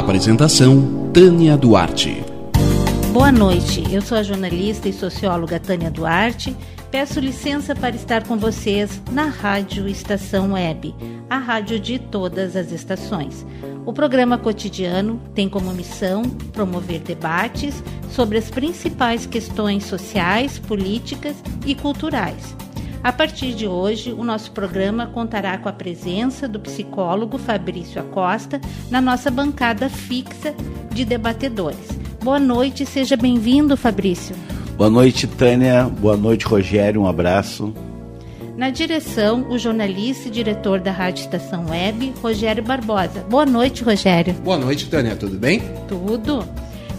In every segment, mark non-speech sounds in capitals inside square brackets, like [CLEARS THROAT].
Apresentação Tânia Duarte. Boa noite, eu sou a jornalista e socióloga Tânia Duarte. Peço licença para estar com vocês na Rádio Estação Web, a rádio de todas as estações. O programa cotidiano tem como missão promover debates sobre as principais questões sociais, políticas e culturais a partir de hoje, o nosso programa contará com a presença do psicólogo Fabrício Acosta na nossa bancada fixa de debatedores. Boa noite, seja bem-vindo, Fabrício. Boa noite, Tânia. Boa noite, Rogério. Um abraço. Na direção, o jornalista e diretor da Rádio Estação Web, Rogério Barbosa. Boa noite, Rogério. Boa noite, Tânia. Tudo bem? Tudo.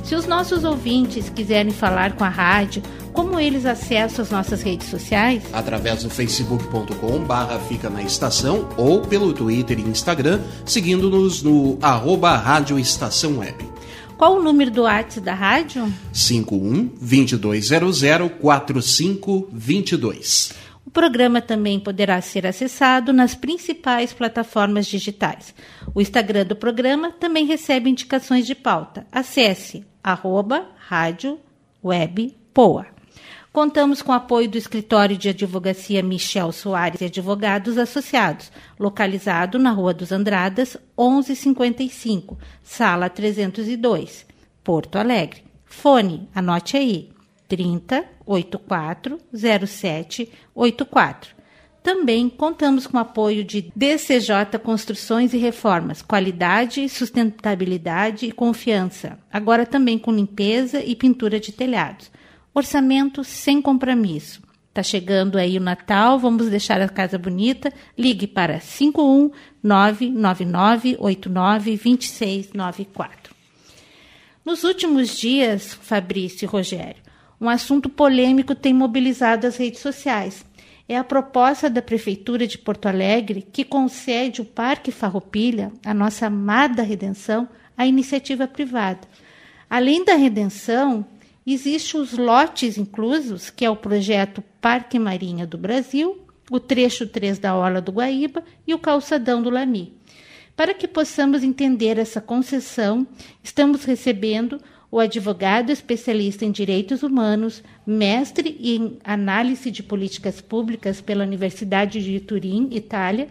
Se os nossos ouvintes quiserem falar com a rádio, como eles acessam as nossas redes sociais? Através do facebook.com barra fica na estação ou pelo Twitter e Instagram, seguindo-nos no arroba Rádio Estação Web. Qual o número do WhatsApp da rádio? 51 2200 4522. O programa também poderá ser acessado nas principais plataformas digitais. O Instagram do programa também recebe indicações de pauta. Acesse arroba rádio web poa. Contamos com o apoio do escritório de advocacia Michel Soares e Advogados Associados, localizado na Rua dos Andradas, 1155, sala 302, Porto Alegre. Fone, anote aí, 30 84 07 84. Também contamos com o apoio de DCJ Construções e Reformas, qualidade, sustentabilidade e confiança. Agora também com limpeza e pintura de telhados. Orçamento sem compromisso. Tá chegando aí o Natal, vamos deixar a casa bonita. Ligue para 51999892694. Nos últimos dias, Fabrício e Rogério, um assunto polêmico tem mobilizado as redes sociais. É a proposta da Prefeitura de Porto Alegre que concede o Parque Farroupilha, a nossa amada redenção, à iniciativa privada. Além da redenção, Existem os lotes inclusos, que é o projeto Parque Marinha do Brasil, o trecho 3 da Orla do Guaíba e o calçadão do Lami. Para que possamos entender essa concessão, estamos recebendo o advogado especialista em direitos humanos, mestre em análise de políticas públicas pela Universidade de Turim, Itália,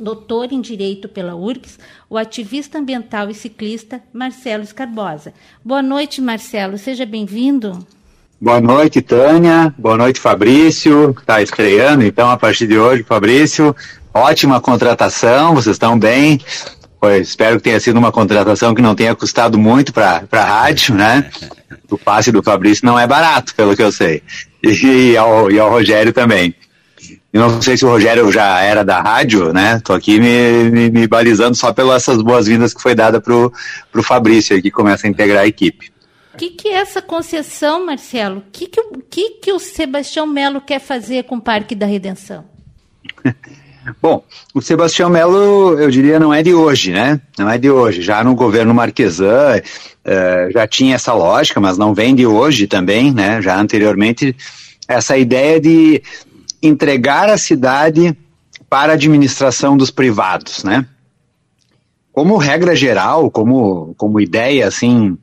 doutor em Direito pela URGS, o ativista ambiental e ciclista Marcelo Escarbosa. Boa noite, Marcelo, seja bem-vindo. Boa noite, Tânia. Boa noite, Fabrício. Está estreando, então, a partir de hoje, Fabrício. Ótima contratação, vocês estão bem. Pois, espero que tenha sido uma contratação que não tenha custado muito para a rádio, né? O passe do Fabrício não é barato, pelo que eu sei. E, e, ao, e ao Rogério também. Eu não sei se o Rogério já era da rádio, né? Tô aqui me, me, me balizando só pelas essas boas-vindas que foi dada pro, pro Fabrício, que começa a integrar a equipe. O que, que é essa concessão, Marcelo? O que, que, que, que o Sebastião Melo quer fazer com o Parque da Redenção? [LAUGHS] Bom, o Sebastião Melo, eu diria, não é de hoje, né? Não é de hoje. Já no governo Marquesan uh, já tinha essa lógica, mas não vem de hoje também, né? Já anteriormente, essa ideia de entregar a cidade para a administração dos privados, né? Como regra geral, como, como ideia, assim,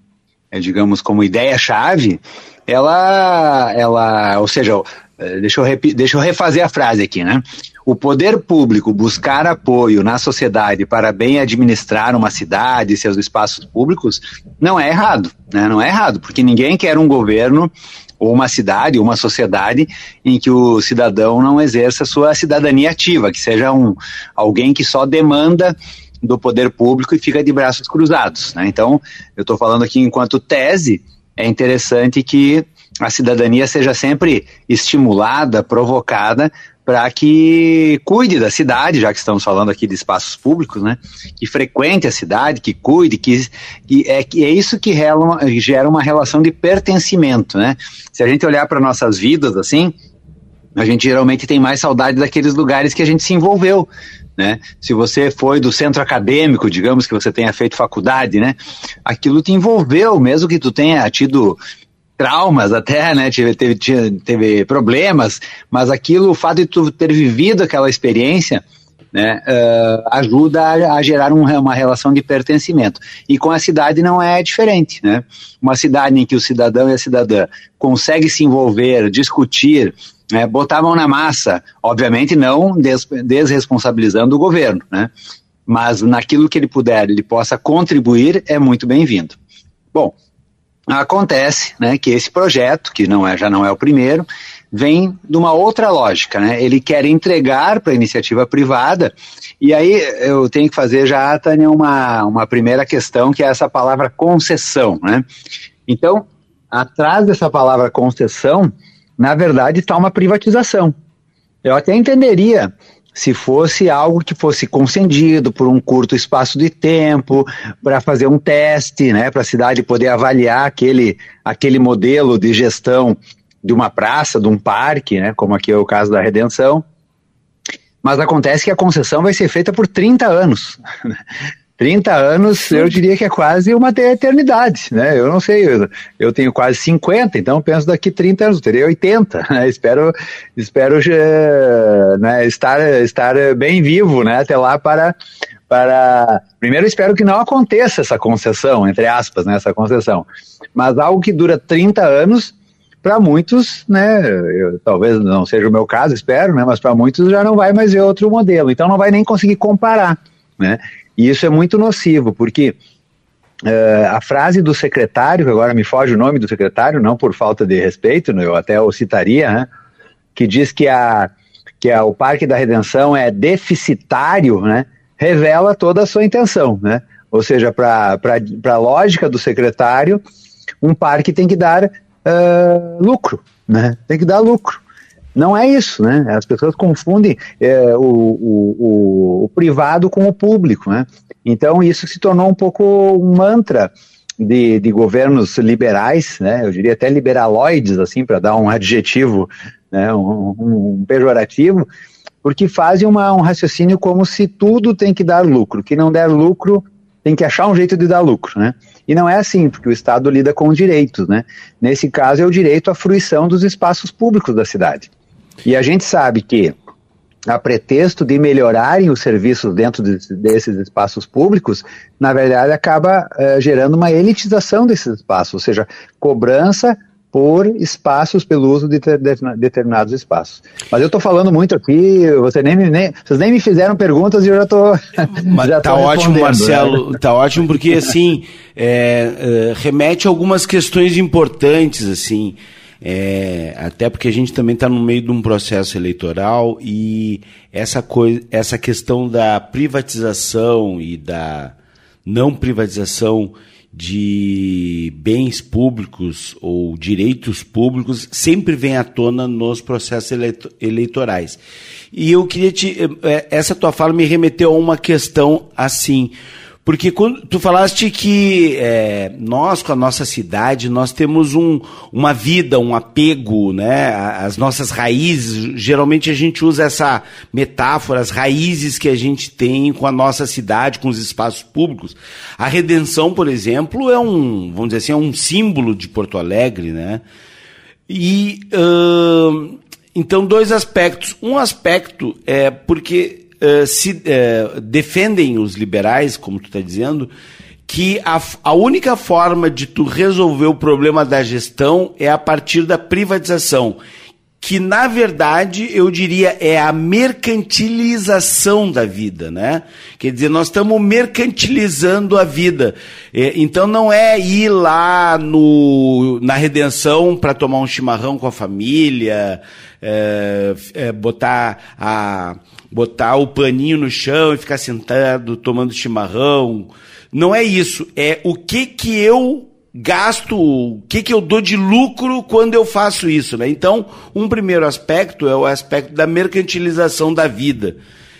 é, digamos, como ideia-chave, ela, ela, ou seja, eh, deixa eu, deixa eu refazer a frase aqui, né? O poder público buscar apoio na sociedade para bem administrar uma cidade e seus espaços públicos não é errado, né? Não é errado, porque ninguém quer um governo ou uma cidade, ou uma sociedade em que o cidadão não exerça sua cidadania ativa, que seja um, alguém que só demanda do poder público e fica de braços cruzados. Né? Então, eu estou falando aqui enquanto tese, é interessante que a cidadania seja sempre estimulada, provocada para que cuide da cidade, já que estamos falando aqui de espaços públicos, né? Que frequente a cidade, que cuide, que, que é, que é isso que gera uma relação de pertencimento, né? Se a gente olhar para nossas vidas assim, a gente geralmente tem mais saudade daqueles lugares que a gente se envolveu, né? Se você foi do centro acadêmico, digamos que você tenha feito faculdade, né? Aquilo te envolveu, mesmo que tu tenha tido traumas até, né? Teve, teve, teve problemas, mas aquilo, o fato de tu ter vivido aquela experiência, né, uh, ajuda a, a gerar um, uma relação de pertencimento. E com a cidade não é diferente, né? Uma cidade em que o cidadão e a cidadã conseguem se envolver, discutir, né, botar a mão na massa, obviamente não des, desresponsabilizando o governo, né? Mas naquilo que ele puder, ele possa contribuir, é muito bem-vindo. Bom, acontece, né, que esse projeto, que não é, já não é o primeiro, vem de uma outra lógica, né? Ele quer entregar para a iniciativa privada, e aí eu tenho que fazer já, Tânia, uma, uma primeira questão, que é essa palavra concessão, né? Então, atrás dessa palavra concessão, na verdade, está uma privatização. Eu até entenderia se fosse algo que fosse concedido por um curto espaço de tempo, para fazer um teste, né, para a cidade poder avaliar aquele, aquele modelo de gestão de uma praça, de um parque, né, como aqui é o caso da Redenção. Mas acontece que a concessão vai ser feita por 30 anos. [LAUGHS] 30 anos, eu diria que é quase uma eternidade, né? Eu não sei, eu, eu tenho quase 50, então penso daqui 30 anos, teria 80, [LAUGHS] né? Espero, espero uh, né, estar, estar bem vivo, né? Até lá para, para... Primeiro espero que não aconteça essa concessão, entre aspas, né? Essa concessão. Mas algo que dura 30 anos, para muitos, né, eu, talvez não seja o meu caso, espero, né, mas para muitos já não vai mais ver outro modelo, então não vai nem conseguir comparar, né, e isso é muito nocivo, porque uh, a frase do secretário, que agora me foge o nome do secretário, não por falta de respeito, né, eu até o citaria, né, que diz que, a, que a, o Parque da Redenção é deficitário, né, revela toda a sua intenção. Né? Ou seja, para a lógica do secretário, um parque tem que dar uh, lucro, né? tem que dar lucro. Não é isso, né? As pessoas confundem é, o, o, o, privado com o público, né? Então isso se tornou um pouco um mantra de, de governos liberais, né? Eu diria até liberaloides, assim, para dar um adjetivo, né? Um, um, pejorativo, porque fazem uma, um raciocínio como se tudo tem que dar lucro, que não der lucro tem que achar um jeito de dar lucro, né? E não é assim, porque o Estado lida com direitos, né? Nesse caso é o direito à fruição dos espaços públicos da cidade. E a gente sabe que, a pretexto de melhorarem os serviços dentro de, desses espaços públicos, na verdade acaba uh, gerando uma elitização desses espaços, ou seja, cobrança por espaços pelo uso de, de, de determinados espaços. Mas eu estou falando muito aqui, você nem, nem, vocês nem me fizeram perguntas e eu já estou. [LAUGHS] Mas tá ótimo, Marcelo. Né? Tá ótimo porque assim é, é, remete a algumas questões importantes assim. É, até porque a gente também está no meio de um processo eleitoral e essa, coisa, essa questão da privatização e da não privatização de bens públicos ou direitos públicos sempre vem à tona nos processos eleitorais. E eu queria te. É, essa tua fala me remeteu a uma questão assim. Porque quando tu falaste que é, nós, com a nossa cidade, nós temos um, uma vida, um apego, né? As nossas raízes, geralmente a gente usa essa metáfora, as raízes que a gente tem com a nossa cidade, com os espaços públicos. A redenção, por exemplo, é um, vamos dizer assim, é um símbolo de Porto Alegre, né? E então dois aspectos. Um aspecto é porque uh, se uh, defendem os liberais, como tu está dizendo, que a, a única forma de tu resolver o problema da gestão é a partir da privatização que na verdade eu diria é a mercantilização da vida, né? Quer dizer, nós estamos mercantilizando a vida. É, então não é ir lá no, na redenção para tomar um chimarrão com a família, é, é, botar a botar o paninho no chão e ficar sentado tomando chimarrão. Não é isso. É o que que eu gasto, o que, que eu dou de lucro quando eu faço isso, né? Então, um primeiro aspecto é o aspecto da mercantilização da vida.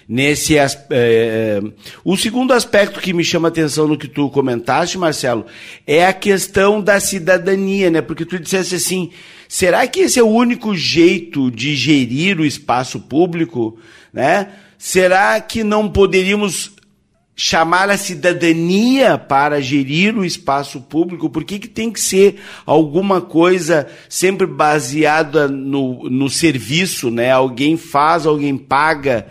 Nesse é, o segundo aspecto que me chama atenção no que tu comentaste, Marcelo, é a questão da cidadania, né? Porque tu disseste assim, será que esse é o único jeito de gerir o espaço público, né? Será que não poderíamos chamar a cidadania para gerir o espaço público? Por que, que tem que ser alguma coisa sempre baseada no, no serviço, né? Alguém faz, alguém paga.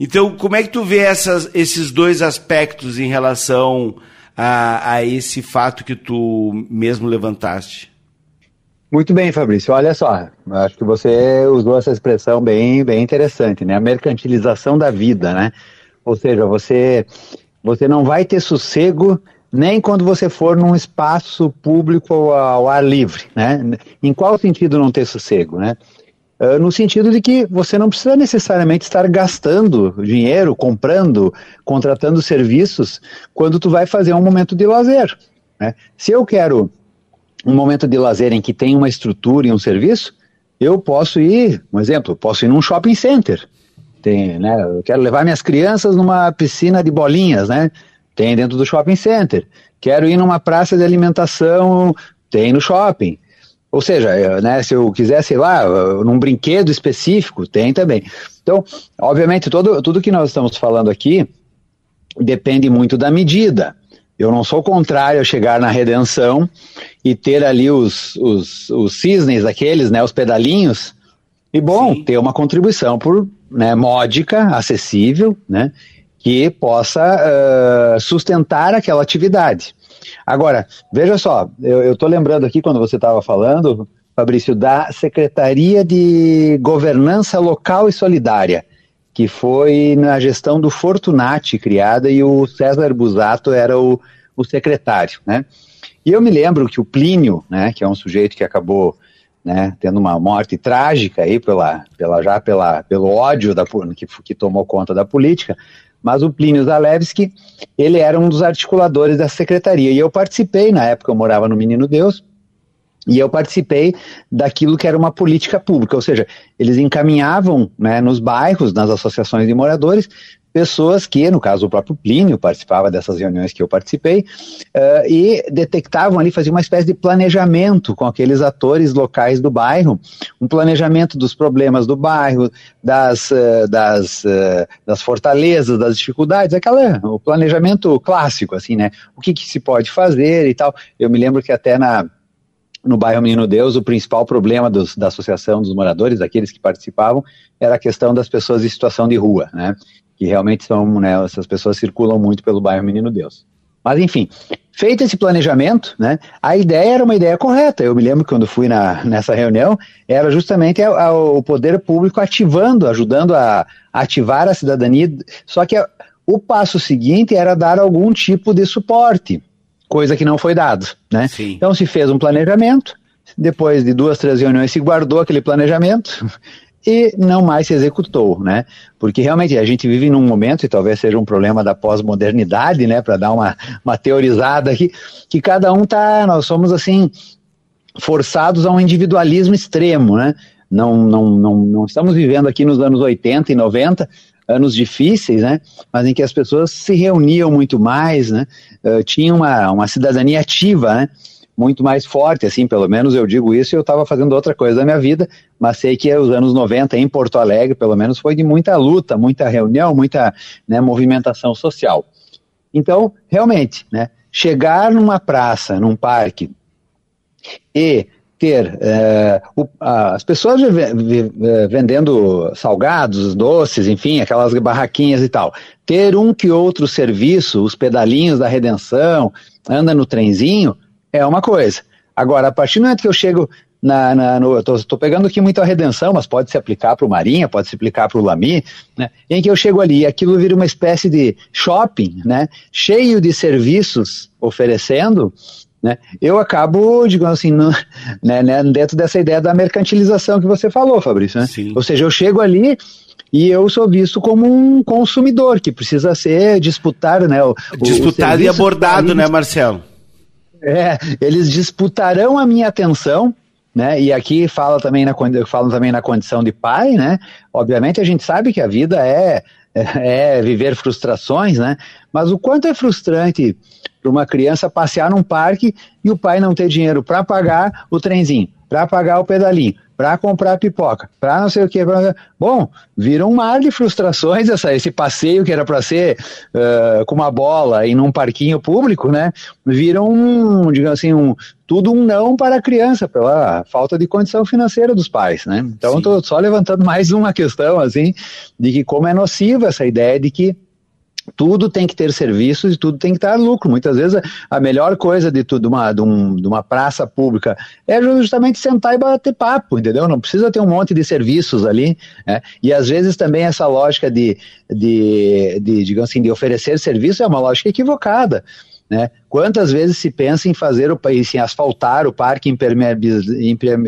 Então, como é que tu vê essas, esses dois aspectos em relação a, a esse fato que tu mesmo levantaste? Muito bem, Fabrício. Olha só, acho que você usou essa expressão bem, bem interessante, né? A mercantilização da vida, né? Ou seja, você você não vai ter sossego nem quando você for num espaço público ao ar livre, né? Em qual sentido não ter sossego, né? Uh, no sentido de que você não precisa necessariamente estar gastando dinheiro, comprando, contratando serviços quando tu vai fazer um momento de lazer. Né? Se eu quero um momento de lazer em que tem uma estrutura e um serviço, eu posso ir, um exemplo, posso ir num shopping center. Tem, né? Eu quero levar minhas crianças numa piscina de bolinhas, né? Tem dentro do shopping center. Quero ir numa praça de alimentação, tem no shopping. Ou seja, né, se eu quisesse ir lá, num brinquedo específico, tem também. Então, obviamente, todo, tudo que nós estamos falando aqui depende muito da medida. Eu não sou contrário a chegar na redenção e ter ali os, os, os cisnes, aqueles, né, os pedalinhos, e bom, Sim. ter uma contribuição por né, módica, acessível, né, que possa uh, sustentar aquela atividade. Agora, veja só, eu estou lembrando aqui quando você estava falando, Fabrício, da Secretaria de Governança Local e Solidária, que foi na gestão do Fortunati criada e o César Busato era o, o secretário, né? E eu me lembro que o Plínio, né, que é um sujeito que acabou né, tendo uma morte trágica aí pela, pela já pela, pelo ódio da, que, que tomou conta da política, mas o Plínio Zalewski, ele era um dos articuladores da secretaria, e eu participei, na época eu morava no Menino Deus, e eu participei daquilo que era uma política pública, ou seja, eles encaminhavam né, nos bairros, nas associações de moradores, pessoas que, no caso o próprio Plínio, participava dessas reuniões que eu participei, uh, e detectavam ali, faziam uma espécie de planejamento com aqueles atores locais do bairro, um planejamento dos problemas do bairro, das, uh, das, uh, das fortalezas, das dificuldades, aquela, o planejamento clássico, assim, né? O que, que se pode fazer e tal. Eu me lembro que até na no bairro Menino Deus, o principal problema dos, da associação dos moradores, daqueles que participavam, era a questão das pessoas em situação de rua, né? Que realmente são, né, essas pessoas circulam muito pelo bairro Menino Deus. Mas enfim, feito esse planejamento, né, a ideia era uma ideia correta. Eu me lembro que quando fui na, nessa reunião, era justamente a, a, o poder público ativando, ajudando a, ativar a cidadania. Só que a, o passo seguinte era dar algum tipo de suporte, coisa que não foi dado. Né? Então se fez um planejamento, depois de duas, três reuniões se guardou aquele planejamento, e não mais se executou, né? Porque realmente a gente vive num momento, e talvez seja um problema da pós-modernidade, né, para dar uma, uma teorizada aqui, que cada um tá, nós somos assim, forçados a um individualismo extremo, né? Não, não, não, não estamos vivendo aqui nos anos 80 e 90, anos difíceis, né? Mas em que as pessoas se reuniam muito mais, né? Uh, tinha uma, uma cidadania ativa, né? Muito mais forte, assim, pelo menos eu digo isso, eu estava fazendo outra coisa da minha vida, mas sei que os anos 90 em Porto Alegre, pelo menos, foi de muita luta, muita reunião, muita né, movimentação social. Então, realmente, né, chegar numa praça, num parque, e ter é, o, as pessoas eh, vendendo salgados, doces, enfim, aquelas barraquinhas e tal, ter um que outro serviço, os pedalinhos da redenção, anda no trenzinho, é uma coisa. Agora, a partir do momento que eu chego na, na no, tô, pegando aqui muito a redenção, mas pode se aplicar para o Marinha, pode se aplicar para o Lami, né, em que eu chego ali e aquilo vira uma espécie de shopping, né, cheio de serviços oferecendo, né, eu acabo, digamos assim, no, [LAUGHS] né, né, dentro dessa ideia da mercantilização que você falou, Fabrício. Né? Ou seja, eu chego ali e eu sou visto como um consumidor que precisa ser disputado, né? O, disputado o e abordado, né, Marcelo? É, eles disputarão a minha atenção, né? E aqui fala também na, falam também na condição de pai, né? Obviamente a gente sabe que a vida é, é, é viver frustrações, né? Mas o quanto é frustrante para uma criança passear num parque e o pai não ter dinheiro para pagar o trenzinho, para pagar o pedalinho, para comprar pipoca, para não sei o que. Pra... Bom, vira um mar de frustrações essa, esse passeio que era para ser uh, com uma bola e num parquinho público, né? Vira um, digamos assim, um, tudo um não para a criança, pela falta de condição financeira dos pais, né? Então, estou só levantando mais uma questão, assim, de que como é nociva essa ideia de que tudo tem que ter serviços e tudo tem que dar lucro. Muitas vezes a melhor coisa de tudo, uma, de, um, de uma praça pública é justamente sentar e bater papo, entendeu? Não precisa ter um monte de serviços ali. Né? E às vezes também essa lógica de, de, de, digamos assim, de oferecer serviço é uma lógica equivocada. Né? Quantas vezes se pensa em fazer o país, em asfaltar o parque, impermeabilizar,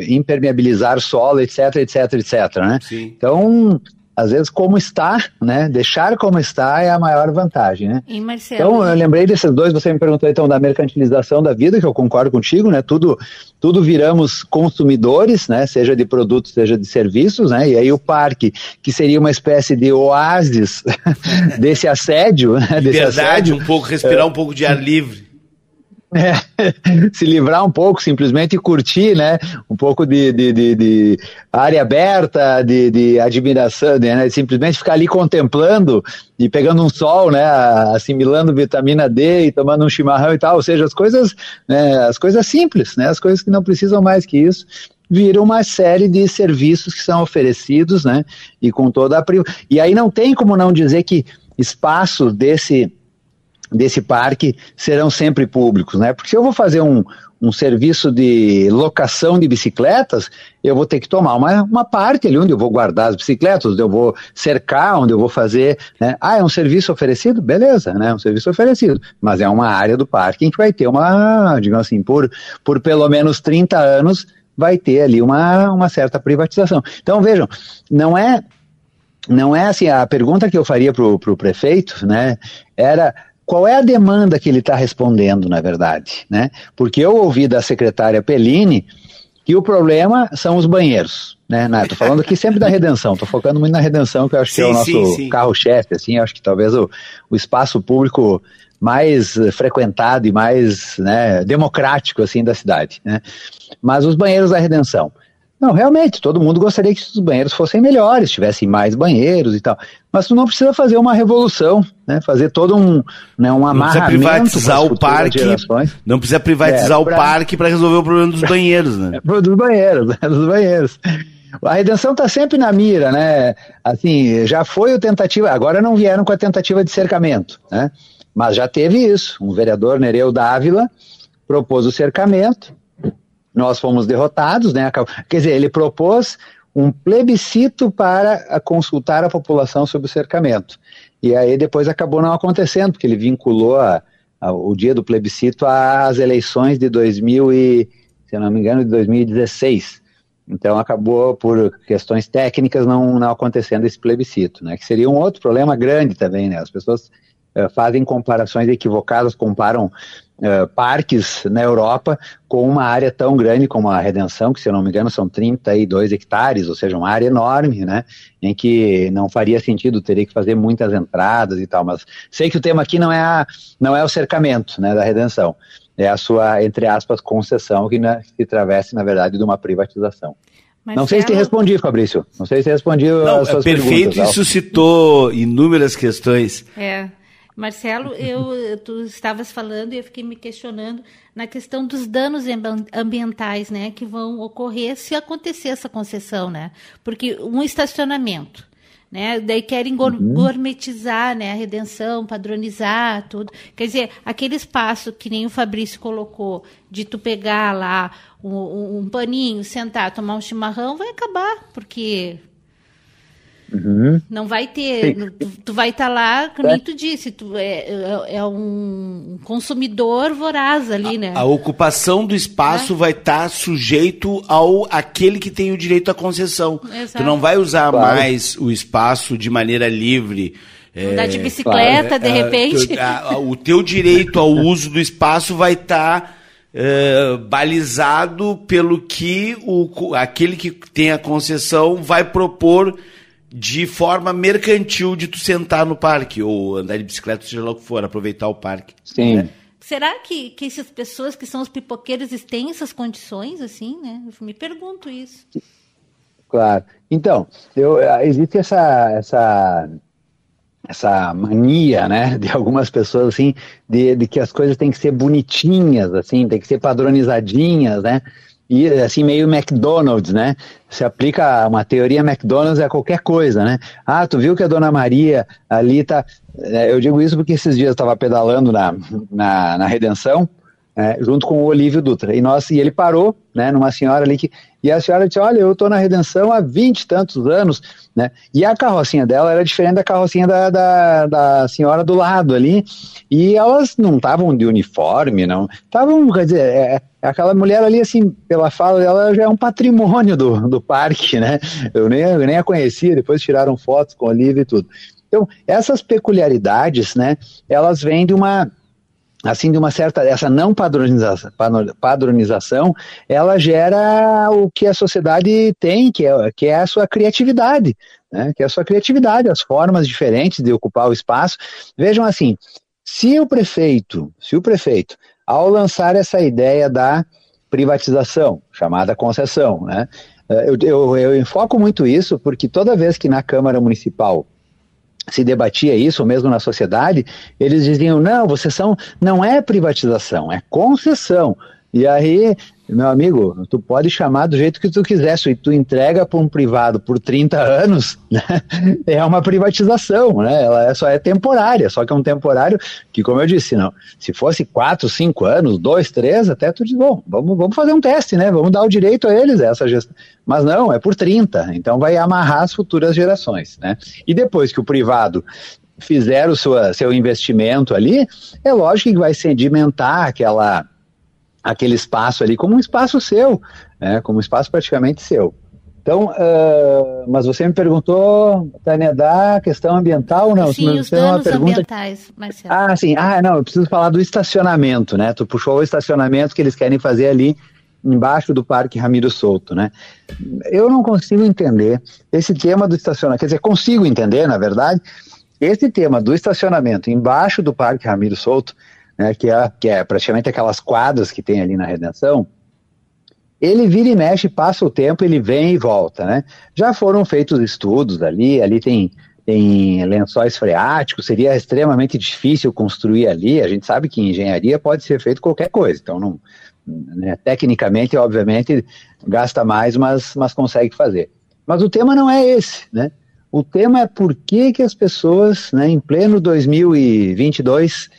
impermeabilizar solo, etc, etc, etc. Né? Então, às vezes como está, né? Deixar como está é a maior vantagem, né? E Marcelo, então eu lembrei desses dois. Você me perguntou então da mercantilização da vida, que eu concordo contigo, né? Tudo, tudo viramos consumidores, né? Seja de produtos, seja de serviços, né? E aí o parque, que seria uma espécie de oásis [LAUGHS] desse assédio, né? Desse Verdade, assédio, um pouco respirar é, um pouco de ar livre. É, [LAUGHS] se livrar um pouco, simplesmente curtir, né? Um pouco de, de, de, de área aberta, de, de admiração, né? Simplesmente ficar ali contemplando e pegando um sol, né? Assimilando vitamina D e tomando um chimarrão e tal. Ou seja, as coisas, né? as coisas simples, né? As coisas que não precisam mais que isso viram uma série de serviços que são oferecidos, né? E com toda a e aí não tem como não dizer que espaço desse desse parque serão sempre públicos, né? Porque se eu vou fazer um, um serviço de locação de bicicletas, eu vou ter que tomar uma, uma parte ali onde eu vou guardar as bicicletas, onde eu vou cercar, onde eu vou fazer, né? Ah, é um serviço oferecido? Beleza, né? Um serviço oferecido, mas é uma área do parque em que vai ter uma, digamos assim, por, por pelo menos 30 anos, vai ter ali uma, uma certa privatização. Então, vejam, não é não é assim, a pergunta que eu faria para o prefeito, né, era qual é a demanda que ele está respondendo, na verdade, né? Porque eu ouvi da secretária Pellini que o problema são os banheiros, né? Estou falando aqui sempre da redenção, estou focando muito na redenção, que eu acho sim, que é o nosso carro-chefe, assim, acho que talvez o, o espaço público mais frequentado e mais né, democrático assim da cidade, né? Mas os banheiros da redenção. Não, realmente, todo mundo gostaria que os banheiros fossem melhores, tivessem mais banheiros e tal. Mas tu não precisa fazer uma revolução, né? Fazer todo um, né, um amarramento. Não precisa privatizar o parque. Não precisa privatizar é, pra, o parque para resolver o problema dos banheiros, né? [LAUGHS] É, dos banheiros, [LAUGHS] dos banheiros. A redenção está sempre na mira, né? Assim, já foi o tentativa, agora não vieram com a tentativa de cercamento, né? Mas já teve isso. Um vereador, Nereu Dávila, propôs o cercamento, nós fomos derrotados, né? Quer dizer, ele propôs um plebiscito para consultar a população sobre o cercamento. E aí depois acabou não acontecendo, porque ele vinculou a, a, o dia do plebiscito às eleições de 2000 e, se não me engano, de 2016. Então acabou por questões técnicas não, não acontecendo esse plebiscito, né? Que seria um outro problema grande também, né? As pessoas uh, fazem comparações equivocadas, comparam uh, parques na Europa com uma área tão grande como a Redenção, que se eu não me engano são 32 hectares, ou seja, uma área enorme, né, em que não faria sentido, teria que fazer muitas entradas e tal, mas sei que o tema aqui não é, a, não é o cercamento, né, da Redenção, é a sua, entre aspas, concessão que né, se travesse, na verdade, de uma privatização. Marcelo... Não sei se te respondi, Fabrício. Não sei se respondi não, as suas é perfeito, perguntas. Perfeito, suscitou inúmeras questões. É. Marcelo, eu, tu estavas falando e eu fiquei me questionando na questão dos danos ambientais, né, que vão ocorrer se acontecer essa concessão, né? Porque um estacionamento, né? Daí querem uhum. gourmetizar, né, a redenção, padronizar tudo. Quer dizer, aquele espaço que nem o Fabrício colocou de tu pegar lá um, um paninho, sentar, tomar um chimarrão, vai acabar, porque Uhum. Não vai ter. Tu, tu, vai estar tá lá, como é. tu disse, tu é, é, é, um consumidor voraz ali, né? A, ocupação do espaço é. vai estar tá sujeito ao aquele que tem o direito à concessão. Exato. Tu não vai usar claro. mais o espaço de maneira livre. Andar de bicicleta, claro. de é, repente. A, a, o teu direito ao uso do espaço vai estar. Tá uh, balizado pelo que o, aquele que tem a concessão vai propor de forma mercantil de tu sentar no parque, ou andar de bicicleta, seja lá o que for, aproveitar o parque. Sim. Né? Será que, que essas pessoas que são os pipoqueiros têm essas condições, assim, né? Eu me pergunto isso. Claro. Então, eu, existe essa, essa, essa mania, né, [LAUGHS] de algumas pessoas, assim, de, de que as coisas têm que ser bonitinhas, assim, tem que ser padronizadinhas, né? E assim meio McDonald's, né? Se aplica uma teoria McDonald's a qualquer coisa, né? Ah, tu viu que a Dona Maria ali tá. É, eu digo isso porque esses dias eu estava pedalando na, na, na Redenção, é, junto com o Olívio Dutra. E, nós, e ele parou, né, numa senhora ali que. E a senhora disse: Olha, eu estou na Redenção há vinte e tantos anos, né? E a carrocinha dela era diferente da carrocinha da, da, da senhora do lado ali. E elas não estavam de uniforme, não. Estavam, quer dizer, é, é, aquela mulher ali, assim, pela fala dela, já é um patrimônio do, do parque, né? Eu nem, eu nem a conhecia, depois tiraram fotos com o Olívio e tudo. Então, essas peculiaridades, né, elas vêm de uma assim de uma certa essa não padronização, padronização ela gera o que a sociedade tem que é, que é a sua criatividade né? que é a sua criatividade as formas diferentes de ocupar o espaço vejam assim se o prefeito se o prefeito ao lançar essa ideia da privatização chamada concessão né eu, eu, eu enfoco muito isso porque toda vez que na Câmara Municipal se debatia isso, mesmo na sociedade, eles diziam: não, vocês são, não é privatização, é concessão. E aí meu amigo, tu pode chamar do jeito que tu quiser, se tu entrega para um privado por 30 anos, [LAUGHS] né, é uma privatização, né? Ela é, só é temporária, só que é um temporário que, como eu disse, não, se fosse 4, 5 anos, 2, 3, até tu diz, bom, vamos, vamos fazer um teste, né? Vamos dar o direito a eles essa gestão. Mas não, é por 30, então vai amarrar as futuras gerações, né? E depois que o privado fizer o sua, seu investimento ali, é lógico que vai sedimentar aquela aquele espaço ali como um espaço seu, né, como um espaço praticamente seu. Então, uh, mas você me perguntou, Tânia, da questão ambiental, não? Sim, os danos pergunta... ambientais, Marcelo. Ah, sim. Ah, não, eu preciso falar do estacionamento, né? Tu puxou o estacionamento que eles querem fazer ali embaixo do Parque Ramiro Souto, né? Eu não consigo entender esse tema do estacionamento, quer dizer, consigo entender, na verdade, esse tema do estacionamento embaixo do Parque Ramiro Souto, né, que, é, que é praticamente aquelas quadras que tem ali na Redenção, ele vira e mexe, passa o tempo, ele vem e volta, né? Já foram feitos estudos ali, ali tem, tem lençóis freáticos, seria extremamente difícil construir ali, a gente sabe que em engenharia pode ser feito qualquer coisa, então não, né, tecnicamente, obviamente, gasta mais, mas, mas consegue fazer. Mas o tema não é esse, né? O tema é por que, que as pessoas, né, em pleno 2022,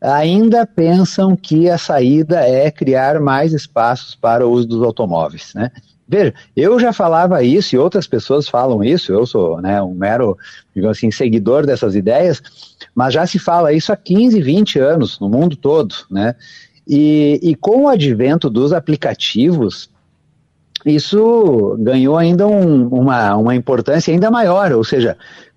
ainda pensam que a saída é criar mais espaços para o uso dos automóveis, né? Veja, eu já falava isso e outras pessoas falam isso, eu sou né, um mero, digamos assim, seguidor dessas ideias, mas já se fala isso há 15, 20 anos no mundo todo, né? E, e com o advento dos aplicativos, isso ganhou ainda um, uma, uma importância ainda maior, ou seja,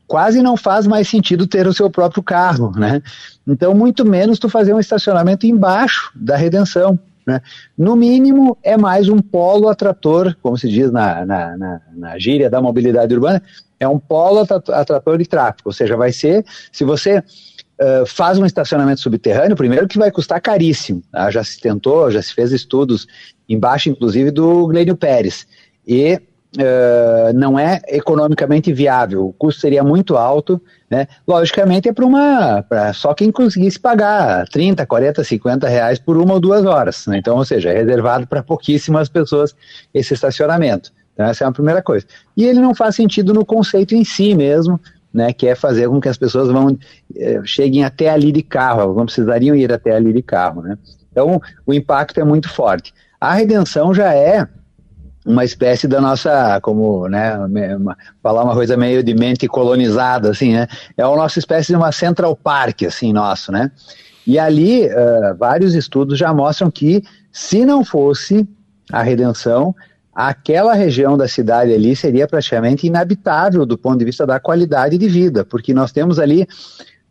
quase não faz mais sentido ter o seu próprio carro, né? Então, muito menos tu fazer um estacionamento embaixo da redenção. Né? No mínimo, é mais um polo atrator, como se diz na, na, na, na gíria da mobilidade urbana, é um polo atrator de tráfego, ou seja, vai ser, se você uh, faz um estacionamento subterrâneo, primeiro que vai custar caríssimo, tá? já se tentou, já se fez estudos embaixo, inclusive, do Glênio Pérez, e uh, não é economicamente viável, o custo seria muito alto, né? Logicamente é para uma, pra só quem conseguisse pagar 30, 40, 50 reais por uma ou duas horas, né? então, ou seja, é reservado para pouquíssimas pessoas esse estacionamento. Então, essa é a primeira coisa. E ele não faz sentido no conceito em si mesmo, né, que é fazer com que as pessoas vão eh, cheguem até ali de carro, não precisariam ir até ali de carro, né? Então, o impacto é muito forte. A redenção já é uma espécie da nossa, como, né, uma, falar uma coisa meio de mente colonizada, assim, né, é a nossa espécie de uma Central Park, assim, nosso, né, e ali uh, vários estudos já mostram que se não fosse a redenção, aquela região da cidade ali seria praticamente inabitável do ponto de vista da qualidade de vida, porque nós temos ali,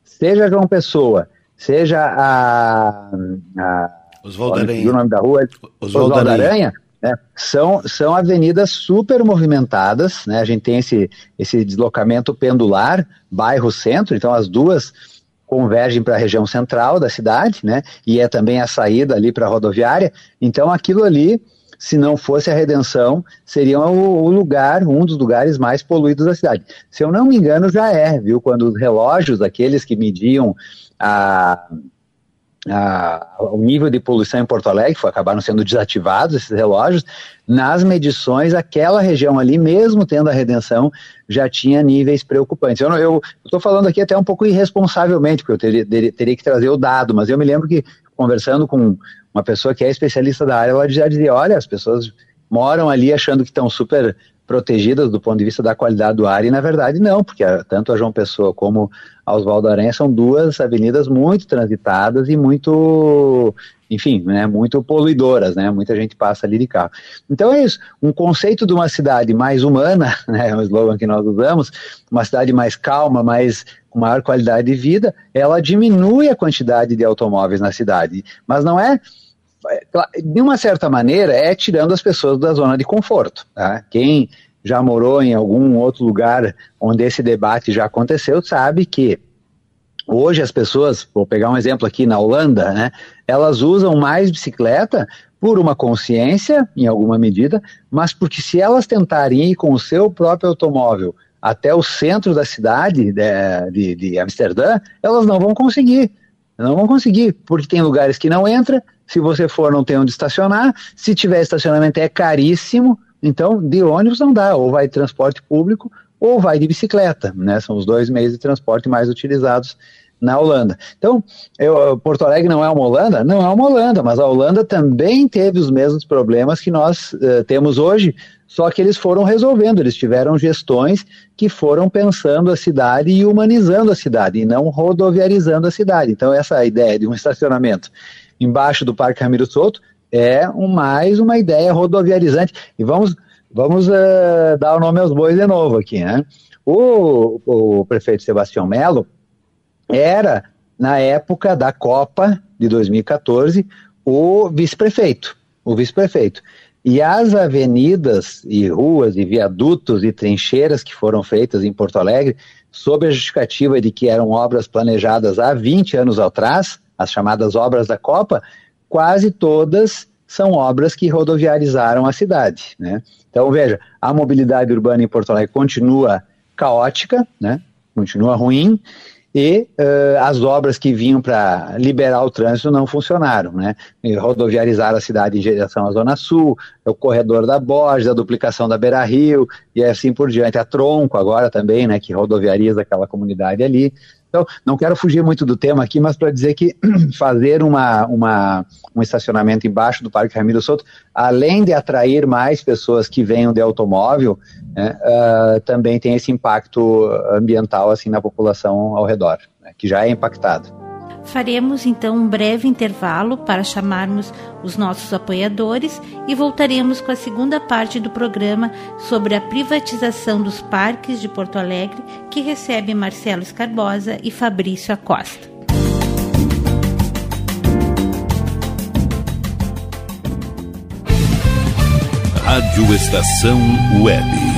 seja João Pessoa, seja a, a Oswaldo Aranha. o nome da rua? Oswaldo, Oswaldo Aranha. Né? São, são avenidas super movimentadas, né? A gente tem esse, esse deslocamento pendular, bairro-centro, então as duas convergem para a região central da cidade, né? E é também a saída ali para a rodoviária. Então aquilo ali, se não fosse a redenção, seria o, o, lugar, um dos lugares mais poluídos da cidade. Se eu não me engano, já é, viu? Quando os relógios, aqueles que mediam a a, o nível de poluição em Porto Alegre, foi, acabaram sendo desativados esses relógios, nas medições, aquela região ali, mesmo tendo a redenção, já tinha níveis preocupantes. Eu estou falando aqui até um pouco irresponsavelmente, porque eu teria, teria, teria, que trazer o dado, mas eu me lembro que, conversando com uma pessoa que é especialista da área, ela já dizia, olha, as pessoas moram ali achando que estão super protegidas do ponto de vista da qualidade do ar, e na verdade não, porque a, tanto a João Pessoa como a Oswaldo Aranha são duas avenidas muito transitadas e muito, enfim, né, muito poluidoras, né, muita gente passa ali de carro. Então é isso, um conceito de uma cidade mais humana, [LAUGHS] né, é um slogan que nós usamos, uma cidade mais calma, mais com maior qualidade de vida, ela diminui a quantidade de automóveis na cidade, mas não é de uma certa maneira, é tirando as pessoas da zona de conforto. Tá? Quem já morou em algum outro lugar onde esse debate já aconteceu sabe que hoje as pessoas, vou pegar um exemplo aqui na Holanda, né, elas usam mais bicicleta por uma consciência, em alguma medida, mas porque se elas tentarem ir com o seu próprio automóvel até o centro da cidade de, de, de Amsterdã, elas não vão conseguir. Não vão conseguir, porque tem lugares que não entra, se você for, não tem onde estacionar. Se tiver estacionamento, é caríssimo. Então, de ônibus não dá. Ou vai de transporte público ou vai de bicicleta. Né? São os dois meios de transporte mais utilizados na Holanda. Então, eu, Porto Alegre não é uma Holanda? Não é uma Holanda, mas a Holanda também teve os mesmos problemas que nós uh, temos hoje, só que eles foram resolvendo, eles tiveram gestões que foram pensando a cidade e humanizando a cidade, e não rodoviarizando a cidade. Então, essa ideia de um estacionamento embaixo do Parque Ramiro Souto, é um, mais uma ideia rodoviarizante. E vamos, vamos uh, dar o nome aos bois de novo aqui, né? O, o prefeito Sebastião Melo era, na época da Copa de 2014, o vice-prefeito, o vice-prefeito. E as avenidas e ruas e viadutos e trincheiras que foram feitas em Porto Alegre, sob a justificativa de que eram obras planejadas há 20 anos atrás, as chamadas obras da Copa, quase todas são obras que rodoviarizaram a cidade. Né? Então, veja, a mobilidade urbana em Porto Alegre continua caótica, né? continua ruim, e uh, as obras que vinham para liberar o trânsito não funcionaram, né? Rodoviarizaram a cidade em direção à Zona Sul, o corredor da Borges, a duplicação da Beira Rio, e assim por diante. A Tronco agora também, né, que rodoviariza aquela comunidade ali. Então, não quero fugir muito do tema aqui, mas para dizer que [CLEARS THROAT] fazer uma, uma, um estacionamento embaixo do Parque Ramiro Souto, além de atrair mais pessoas que venham de automóvel, né, uh, também tem esse impacto ambiental assim na população ao redor, né, que já é impactada. Faremos então um breve intervalo para chamarmos os nossos apoiadores e voltaremos com a segunda parte do programa sobre a privatização dos parques de Porto Alegre, que recebe Marcelo Escarbosa e Fabrício Acosta. Rádio Estação Web.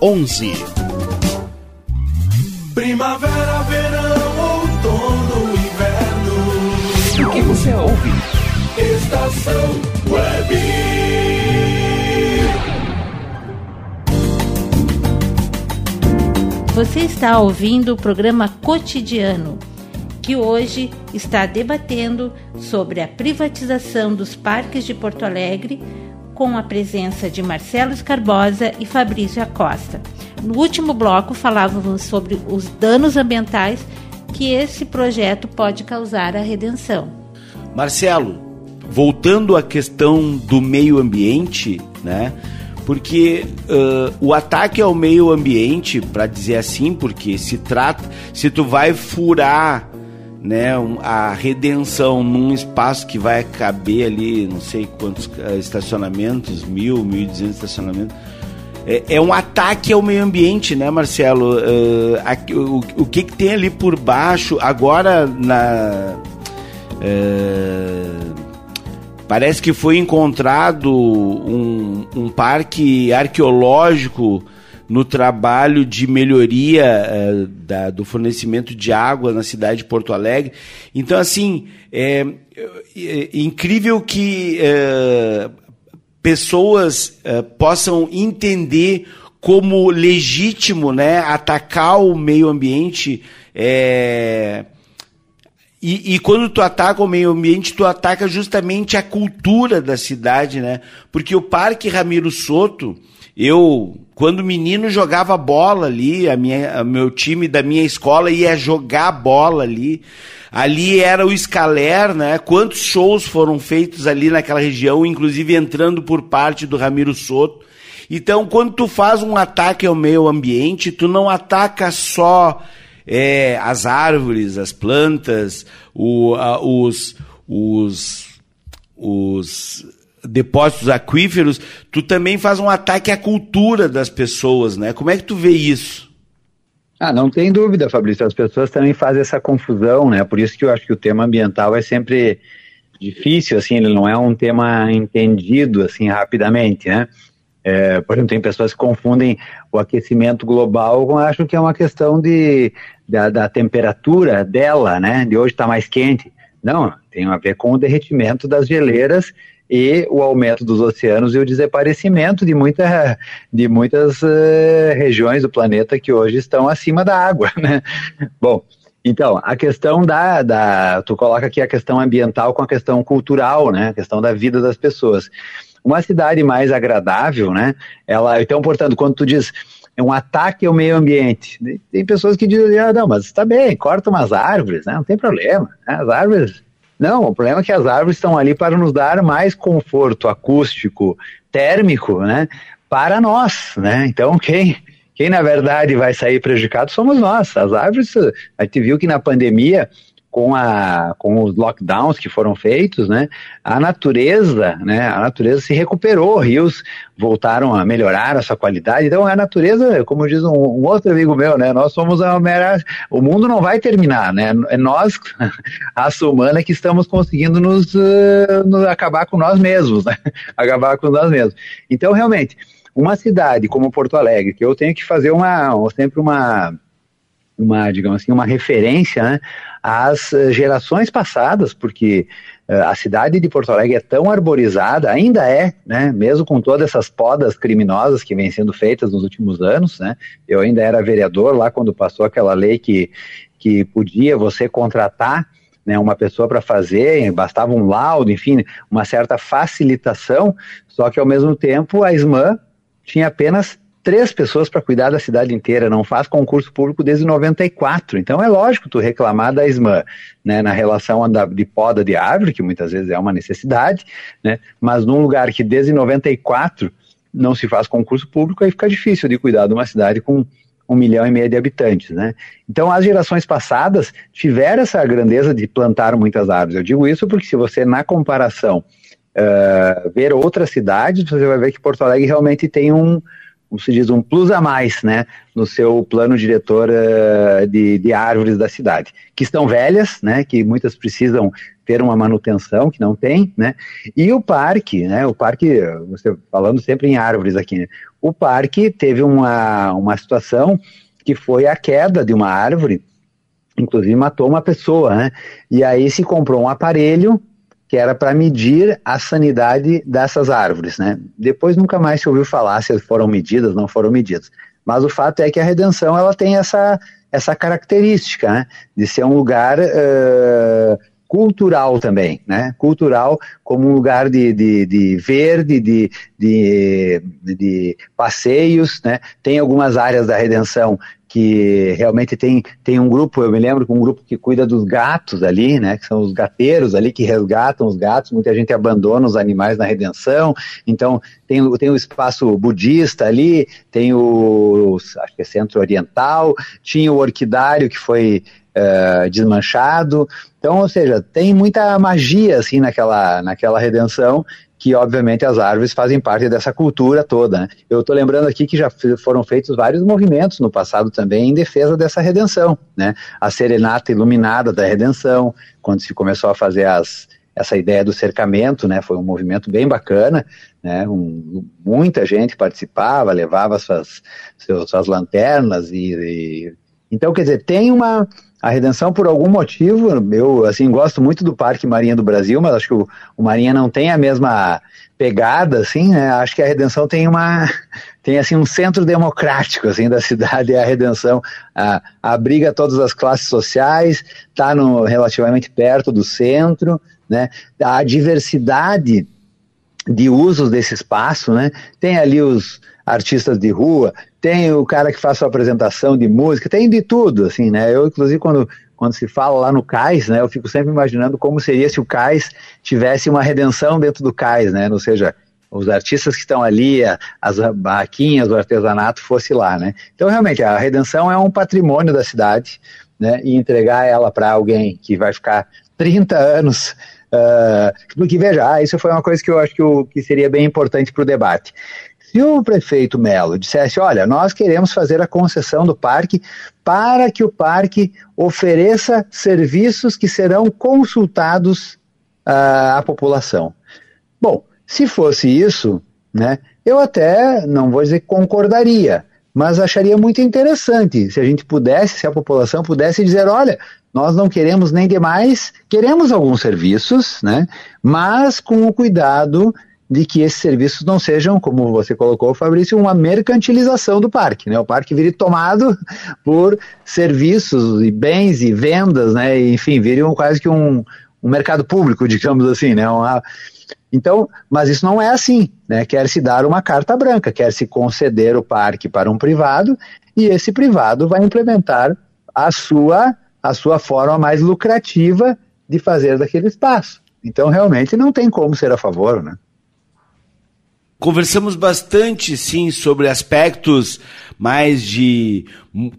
onze. Primavera, verão, outono, inverno. O que você ouve? Estação Web. Você está ouvindo o programa Cotidiano, que hoje está debatendo sobre a privatização dos parques de Porto Alegre com a presença de Marcelo Escarbosa e Fabrício Acosta. No último bloco falávamos sobre os danos ambientais que esse projeto pode causar à redenção. Marcelo, voltando à questão do meio ambiente, né? Porque uh, o ataque ao meio ambiente, para dizer assim, porque se trata, se tu vai furar né, a redenção num espaço que vai caber ali, não sei quantos eh, estacionamentos, mil, mil e duzentos estacionamentos, é, é, um ataque ao meio ambiente, né, Marcelo? Uh, aqui, o, o que, que tem ali por baixo, agora na... Uh, parece que foi encontrado um, um parque arqueológico no trabalho de melhoria uh, da, do fornecimento de água na cidade de Porto Alegre. Então, assim, é, é incrível que uh, pessoas uh, possam entender como legítimo né, atacar o meio ambiente. É, e, e, quando tu ataca o meio ambiente, tu ataca justamente a cultura da cidade, né? Porque o Parque Ramiro Soto, eu, quando menino, jogava bola ali, a minha, meu time da minha escola ia jogar bola ali. Ali era o Scaler, né? Quantos shows foram feitos ali naquela região, inclusive entrando por parte do Ramiro Soto. Então, quando tu faz um ataque ao meio ambiente, tu não ataca só é, as árvores, as plantas, o, a, os, os, os depósitos aquíferos, tu também faz um ataque à cultura das pessoas, né? Como é que tu vê isso? Ah, não tem dúvida, Fabrício. As pessoas também fazem essa confusão, né? Por isso que eu acho que o tema ambiental é sempre difícil, assim, ele não é um tema entendido, assim, rapidamente, né? É, por exemplo, tem pessoas que confundem o aquecimento global com, acham que é uma questão de, da, da temperatura dela, né? De hoje está mais quente. Não, tem a ver com o derretimento das geleiras e o aumento dos oceanos e o desaparecimento de, muita, de muitas uh, regiões do planeta que hoje estão acima da água, né? [LAUGHS] Bom, então, a questão da, da. Tu coloca aqui a questão ambiental com a questão cultural, né? A questão da vida das pessoas. Uma cidade mais agradável, né? Ela, então, portanto, quando tu diz é um ataque ao meio ambiente, tem pessoas que dizem, ah, não, mas está bem, corta umas árvores, né? Não tem problema. Né? As árvores não, o problema é que as árvores estão ali para nos dar mais conforto acústico, térmico, né? Para nós, né? Então, quem, quem na verdade vai sair prejudicado somos nós. As árvores, a gente viu que na pandemia, com, a, com os lockdowns que foram feitos, né, a natureza, né, a natureza se recuperou, rios voltaram a melhorar a sua qualidade. Então a natureza, como diz um, um outro amigo meu, né, nós somos a mera, o mundo não vai terminar, né, é nós, [LAUGHS] a humana, que estamos conseguindo nos, uh, nos acabar com nós mesmos, né, [LAUGHS] acabar com nós mesmos. Então realmente uma cidade como Porto Alegre, que eu tenho que fazer uma sempre uma uma, digamos assim, uma referência né, às eh, gerações passadas, porque uh, a cidade de Porto Alegre é tão arborizada, ainda é, né, mesmo com todas essas podas criminosas que vêm sendo feitas nos últimos anos, né, eu ainda era vereador lá quando passou aquela lei que, que podia você contratar né, uma pessoa para fazer, bastava um laudo, enfim, uma certa facilitação, só que ao mesmo tempo a SMAN tinha apenas três pessoas para cuidar da cidade inteira, não faz concurso público desde 94. Então é lógico tu reclamar da SMAN, né, na relação da, de poda de árvore, que muitas vezes é uma necessidade, né, mas num lugar que desde 94 não se faz concurso público, aí fica difícil de cuidar de uma cidade com um milhão e meio de habitantes, né? Então, as gerações passadas tiveram essa grandeza de plantar muitas árvores. Eu digo isso porque se você, na comparação, uh, ver outras cidades, você vai ver que Porto Alegre realmente tem um, como se diz, um plus a mais, né, no seu plano diretor uh, de, de árvores da cidade, que estão velhas, né, que muitas precisam ter uma manutenção, que não tem, né, e o parque, né, o parque, você falando sempre em árvores aqui, né, o parque teve uma, uma situação que foi a queda de uma árvore, inclusive matou uma pessoa, né, e aí se comprou um aparelho que era para medir a sanidade dessas árvores, né? Depois nunca mais se ouviu falar se foram medidas, não foram medidas. Mas o fato é que a redenção ela tem essa, essa característica, né? De ser um lugar uh, cultural também, né? Cultural como um lugar de, de, de verde, de, de, de, passeios, né? Tem algumas áreas da redenção que realmente tem, tem um grupo, eu me lembro que um grupo que cuida dos gatos ali, né, que são os gateiros ali que resgatam os gatos, muita gente abandona os animais na redenção, então tem, tem o espaço budista ali, tem o, acho que é centro oriental, tinha o orquidário que foi uh, desmanchado, então, ou seja, tem muita magia assim naquela, naquela redenção que obviamente as árvores fazem parte dessa cultura toda. Né? Eu estou lembrando aqui que já foram feitos vários movimentos no passado também em defesa dessa redenção, né? A serenata iluminada da redenção, quando se começou a fazer as, essa ideia do cercamento, né? Foi um movimento bem bacana, né? Um, muita gente participava, levava suas, suas lanternas e, e então quer dizer tem uma a Redenção, por algum motivo, eu assim gosto muito do Parque Marinha do Brasil, mas acho que o, o Marinha não tem a mesma pegada, assim, né? Acho que a Redenção tem uma [LAUGHS] tem assim um centro democrático assim da cidade, é a Redenção a, abriga todas as classes sociais, está relativamente perto do centro, né? A diversidade de usos desse espaço, né? Tem ali os artistas de rua, tem o cara que faz sua apresentação de música, tem de tudo, assim, né? Eu, inclusive, quando, quando se fala lá no cais, né, eu fico sempre imaginando como seria se o cais tivesse uma redenção dentro do cais, né? Ou seja, os artistas que estão ali, as barraquinhas, o artesanato fosse lá, né? Então, realmente, a redenção é um patrimônio da cidade, né? E entregar ela para alguém que vai ficar 30 anos Uh, porque veja, ah, isso foi uma coisa que eu acho que, o, que seria bem importante para o debate. Se o prefeito Melo dissesse, olha, nós queremos fazer a concessão do parque para que o parque ofereça serviços que serão consultados uh, à população. Bom, se fosse isso, né, eu até não vou dizer que concordaria, mas acharia muito interessante se a gente pudesse, se a população pudesse dizer, olha, nós não queremos nem demais, queremos alguns serviços, né, mas com o cuidado de que esses serviços não sejam, como você colocou, Fabrício, uma mercantilização do parque, né? O parque vire tomado por serviços e bens e vendas, né? Enfim, vire um, quase que um, um mercado público, digamos assim, né? Uma, então, mas isso não é assim, né? Quer se dar uma carta branca, quer se conceder o parque para um privado e esse privado vai implementar a sua a sua forma mais lucrativa de fazer daquele espaço. Então, realmente não tem como ser a favor, né? Conversamos bastante, sim, sobre aspectos mais de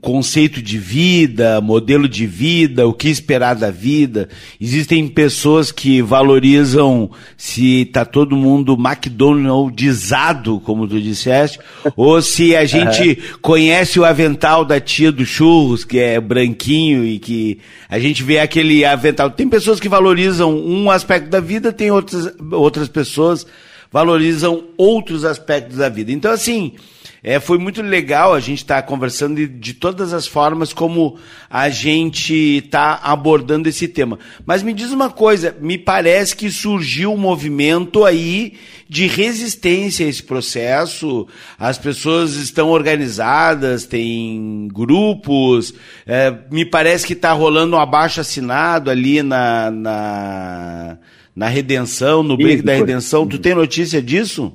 conceito de vida, modelo de vida, o que esperar da vida. Existem pessoas que valorizam se está todo mundo McDonaldizado, como tu disseste, [LAUGHS] ou se a gente uhum. conhece o avental da tia do churros, que é branquinho e que a gente vê aquele avental. Tem pessoas que valorizam um aspecto da vida, tem outras, outras pessoas valorizam outros aspectos da vida. Então, assim, é, foi muito legal a gente estar tá conversando de, de, todas as formas como a gente está abordando esse tema. Mas me diz uma coisa, me parece que surgiu um movimento aí de resistência a esse processo. As pessoas estão organizadas, tem grupos. É, me parece que está rolando um abaixo assinado ali na, na, na redenção, no break da redenção. Tu tem notícia disso?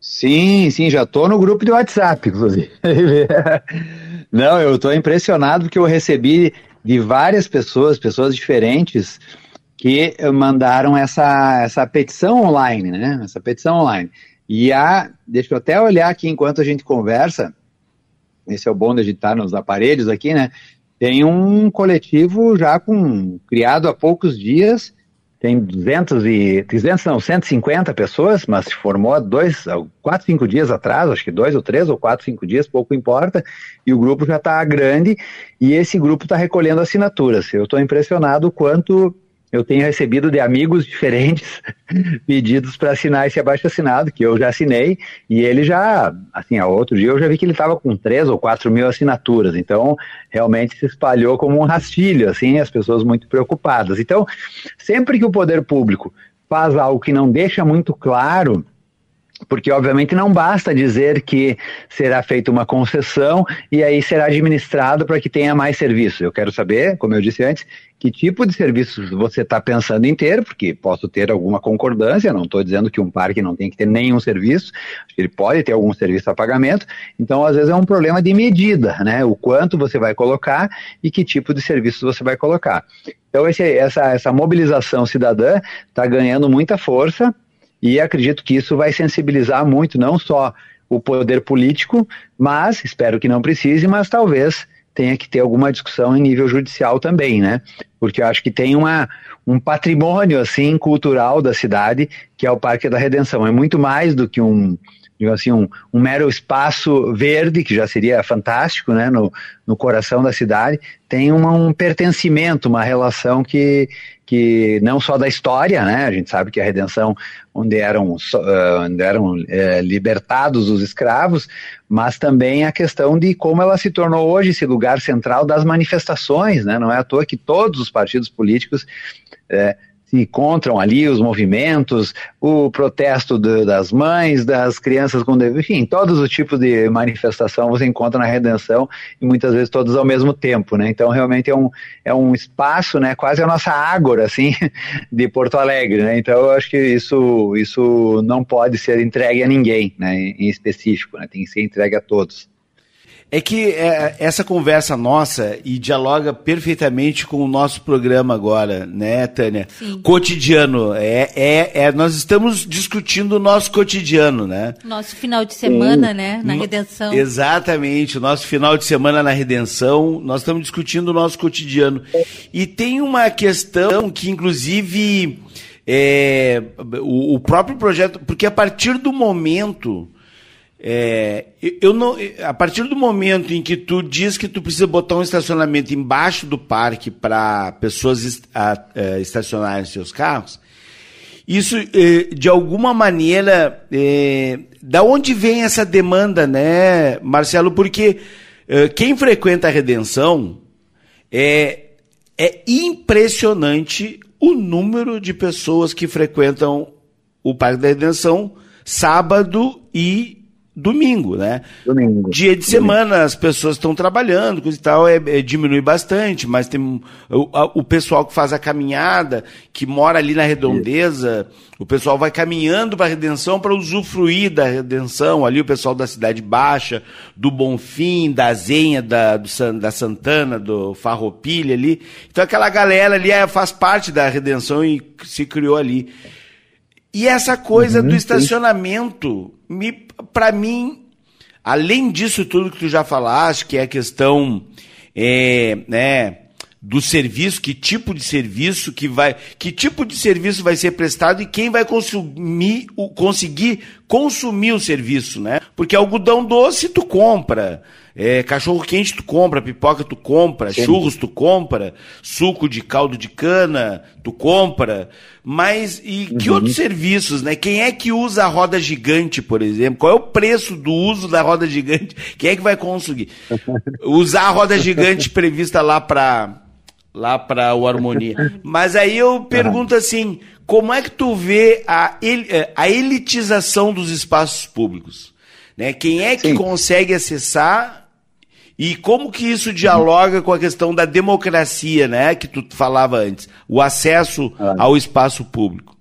Sim, sim, já estou no grupo de WhatsApp, inclusive. [LAUGHS] Não, eu estou impressionado porque eu recebi de várias pessoas, pessoas diferentes, que mandaram essa, essa petição online, né? Essa petição online. E a, deixa eu até olhar aqui enquanto a gente conversa, esse é o bom de editar nos aparelhos aqui, né? Tem um coletivo já com criado há poucos dias tem 200 e 200 não, 150 pessoas, mas se formou dois, quatro, cinco dias atrás, acho que dois ou três ou quatro, cinco dias, pouco importa, e o grupo já está grande e esse grupo está recolhendo assinaturas. Eu estou impressionado quanto eu tenho recebido de amigos diferentes [LAUGHS] pedidos para assinar esse abaixo assinado, que eu já assinei, e ele já, assim, outro dia eu já vi que ele estava com três ou quatro mil assinaturas, então realmente se espalhou como um rastilho, assim, as pessoas muito preocupadas. Então, sempre que o poder público faz algo que não deixa muito claro porque obviamente não basta dizer que será feita uma concessão e aí será administrado para que tenha mais serviço. Eu quero saber, como eu disse antes, que tipo de serviços você está pensando em ter, porque posso ter alguma concordância, não estou dizendo que um parque não tem que ter nenhum serviço, ele pode ter algum serviço a pagamento, então às vezes é um problema de medida, né? O quanto você vai colocar e que tipo de serviços você vai colocar. Então esse, essa, essa mobilização cidadã está ganhando muita força, e acredito que isso vai sensibilizar muito, não só o poder político, mas espero que não precise, mas talvez tenha que ter alguma discussão em nível judicial também, né? Porque eu acho que tem uma, um patrimônio assim cultural da cidade que é o Parque da Redenção. É muito mais do que um, assim, um, um, mero espaço verde, que já seria fantástico, né, no, no coração da cidade, tem uma, um pertencimento, uma relação que, que não só da história, né, a gente sabe que a redenção, onde eram, uh, onde eram uh, libertados os escravos, mas também a questão de como ela se tornou hoje esse lugar central das manifestações, né, não é à toa que todos os partidos políticos uh, se encontram ali, os movimentos, o protesto de, das mães, das crianças com enfim, todos os tipos de manifestação você encontra na Redenção e muitas vezes todos ao mesmo tempo, né? Então realmente é um, é um espaço, né? Quase a nossa ágora, assim, [LAUGHS] de Porto Alegre, né? Então eu acho que isso, isso não pode ser entregue a ninguém, né? Em específico, né? Tem que ser entregue a todos. É que é, essa conversa nossa e dialoga perfeitamente com o nosso programa agora, né, Tânia? Sim. Cotidiano. É, é, é, nós estamos discutindo o nosso cotidiano, né? Nosso final de semana, Sim. né? Na Redenção. Exatamente, o nosso final de semana na Redenção. Nós estamos discutindo o nosso cotidiano. E tem uma questão que, inclusive, é, o, o próprio projeto. Porque a partir do momento é, eu não, a partir do momento em que tu diz que tu precisa botar um estacionamento embaixo do parque para pessoas é, estacionarem seus carros, isso é, de alguma maneira, é, da onde vem essa demanda, né, Marcelo? Porque quem frequenta a Redenção é, é impressionante o número de pessoas que frequentam o Parque da Redenção sábado e domingo, né? Domingo. Dia de semana domingo. as pessoas estão trabalhando, coisa e tal, é, é, diminui bastante, mas tem o, a, o, pessoal que faz a caminhada, que mora ali na redondeza, o pessoal vai caminhando para a redenção para usufruir da redenção, ali o pessoal da Cidade Baixa, do Bonfim, da Zenha, da, do, da Santana, do Farroupilha ali. Então aquela galera ali é, faz parte da redenção e se criou ali. E essa coisa uhum, do estacionamento, me, para mim, além disso tudo que tu já falaste, que é a questão é, né, do serviço, que tipo de serviço que vai, que tipo de serviço vai ser prestado e quem vai consumir, conseguir consumir o serviço, né? Porque algodão doce tu compra, é, cachorro quente tu compra, pipoca tu compra, Sim. churros tu compra, suco de caldo de cana tu compra, mas e uhum. que outros serviços, né? Quem é que usa a roda gigante, por exemplo? Qual é o preço do uso da roda gigante? Quem é que vai conseguir [LAUGHS] usar a roda gigante prevista lá para lá para o Harmonia. Mas aí eu pergunto assim, como é que tu vê a, eh, a elitização dos espaços públicos? Né? Quem é que Sim. consegue acessar e como que isso dialoga com a questão da democracia, né, que tu falava antes, o acesso ao espaço público?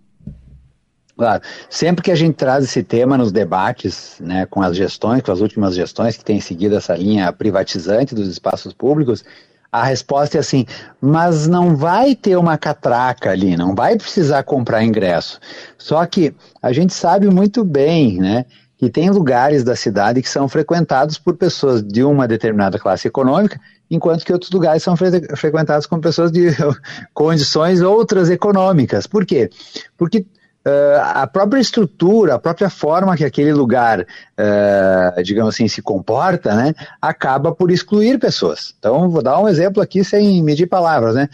Claro. Sempre que a gente traz esse tema nos debates, né, com as gestões, com as últimas gestões que têm seguido essa linha privatizante dos espaços públicos, a resposta é assim, mas não vai ter uma catraca ali, não vai precisar comprar ingresso. Só que a gente sabe muito bem, né, que tem lugares da cidade que são frequentados por pessoas de uma determinada classe econômica, enquanto que outros lugares são fre frequentados por pessoas de [LAUGHS] condições outras econômicas. Por quê? Porque Uh, a própria estrutura, a própria forma que aquele lugar, uh, digamos assim, se comporta, né, acaba por excluir pessoas. Então, vou dar um exemplo aqui sem medir palavras, né?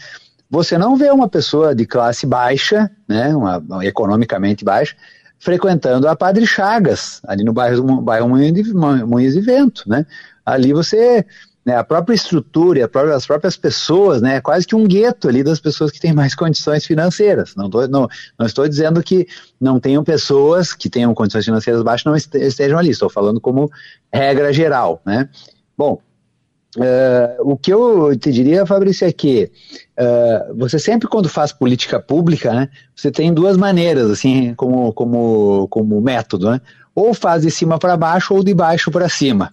Você não vê uma pessoa de classe baixa, né, uma economicamente baixa, frequentando a Padre Chagas, ali no bairro, bairro Moinhos de Vento, né? Ali você né, a própria estrutura, as próprias pessoas, né, é quase que um gueto ali das pessoas que têm mais [LAUGHS] condições financeiras. Não, tô, não, não estou dizendo que não tenham pessoas que tenham condições financeiras baixas não estejam ali, estou falando como regra geral, né. Bom, Uh, o que eu te diria, Fabrício, é que uh, você sempre quando faz política pública, né, você tem duas maneiras, assim, como, como, como método, né? Ou faz de cima para baixo ou de baixo para cima.